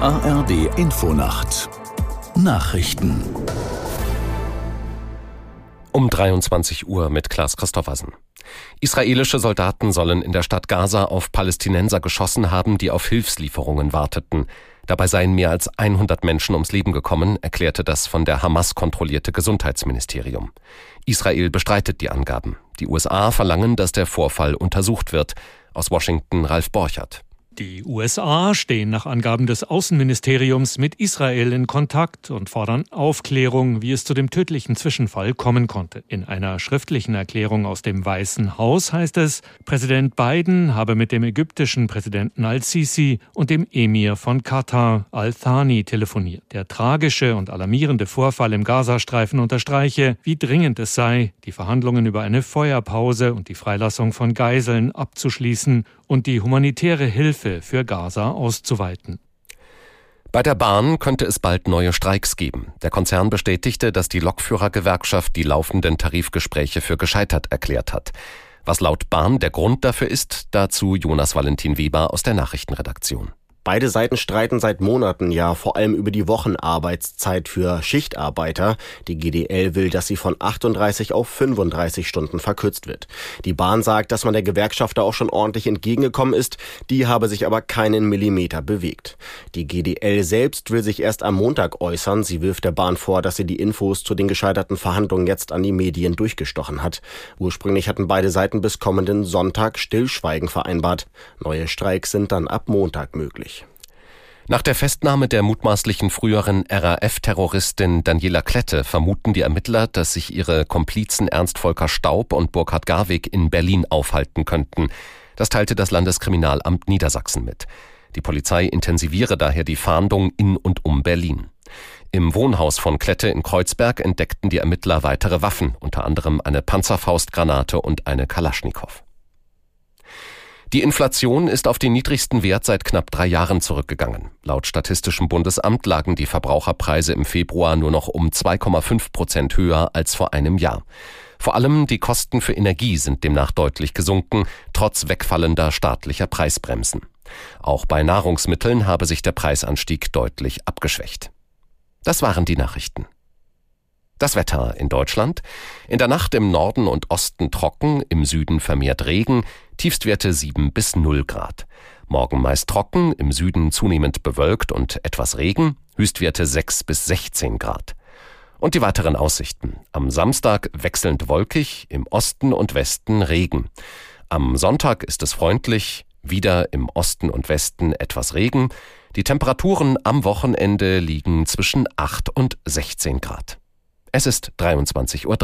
ARD Infonacht Nachrichten um 23 Uhr mit Klaas Christoffersen. Israelische Soldaten sollen in der Stadt Gaza auf Palästinenser geschossen haben, die auf Hilfslieferungen warteten. Dabei seien mehr als 100 Menschen ums Leben gekommen, erklärte das von der Hamas kontrollierte Gesundheitsministerium. Israel bestreitet die Angaben. Die USA verlangen, dass der Vorfall untersucht wird. Aus Washington Ralf Borchert. Die USA stehen nach Angaben des Außenministeriums mit Israel in Kontakt und fordern Aufklärung, wie es zu dem tödlichen Zwischenfall kommen konnte. In einer schriftlichen Erklärung aus dem Weißen Haus heißt es, Präsident Biden habe mit dem ägyptischen Präsidenten al-Sisi und dem Emir von Katar al-Thani telefoniert. Der tragische und alarmierende Vorfall im Gazastreifen unterstreiche, wie dringend es sei, die Verhandlungen über eine Feuerpause und die Freilassung von Geiseln abzuschließen und die humanitäre Hilfe für Gaza auszuweiten. Bei der Bahn könnte es bald neue Streiks geben. Der Konzern bestätigte, dass die Lokführergewerkschaft die laufenden Tarifgespräche für gescheitert erklärt hat. Was laut Bahn der Grund dafür ist, dazu Jonas Valentin Weber aus der Nachrichtenredaktion. Beide Seiten streiten seit Monaten ja vor allem über die Wochenarbeitszeit für Schichtarbeiter. Die GDL will, dass sie von 38 auf 35 Stunden verkürzt wird. Die Bahn sagt, dass man der Gewerkschaft da auch schon ordentlich entgegengekommen ist. Die habe sich aber keinen Millimeter bewegt. Die GDL selbst will sich erst am Montag äußern. Sie wirft der Bahn vor, dass sie die Infos zu den gescheiterten Verhandlungen jetzt an die Medien durchgestochen hat. Ursprünglich hatten beide Seiten bis kommenden Sonntag Stillschweigen vereinbart. Neue Streiks sind dann ab Montag möglich. Nach der Festnahme der mutmaßlichen früheren RAF-Terroristin Daniela Klette vermuten die Ermittler, dass sich ihre Komplizen Ernst Volker Staub und Burkhard Garwig in Berlin aufhalten könnten. Das teilte das Landeskriminalamt Niedersachsen mit. Die Polizei intensiviere daher die Fahndung in und um Berlin. Im Wohnhaus von Klette in Kreuzberg entdeckten die Ermittler weitere Waffen, unter anderem eine Panzerfaustgranate und eine Kalaschnikow. Die Inflation ist auf den niedrigsten Wert seit knapp drei Jahren zurückgegangen. Laut Statistischem Bundesamt lagen die Verbraucherpreise im Februar nur noch um 2,5 Prozent höher als vor einem Jahr. Vor allem die Kosten für Energie sind demnach deutlich gesunken, trotz wegfallender staatlicher Preisbremsen. Auch bei Nahrungsmitteln habe sich der Preisanstieg deutlich abgeschwächt. Das waren die Nachrichten. Das Wetter in Deutschland. In der Nacht im Norden und Osten trocken, im Süden vermehrt Regen, Tiefstwerte 7 bis 0 Grad. Morgen meist trocken, im Süden zunehmend bewölkt und etwas Regen, Höchstwerte 6 bis 16 Grad. Und die weiteren Aussichten. Am Samstag wechselnd wolkig, im Osten und Westen Regen. Am Sonntag ist es freundlich, wieder im Osten und Westen etwas Regen. Die Temperaturen am Wochenende liegen zwischen 8 und 16 Grad. Es ist 23.03 Uhr.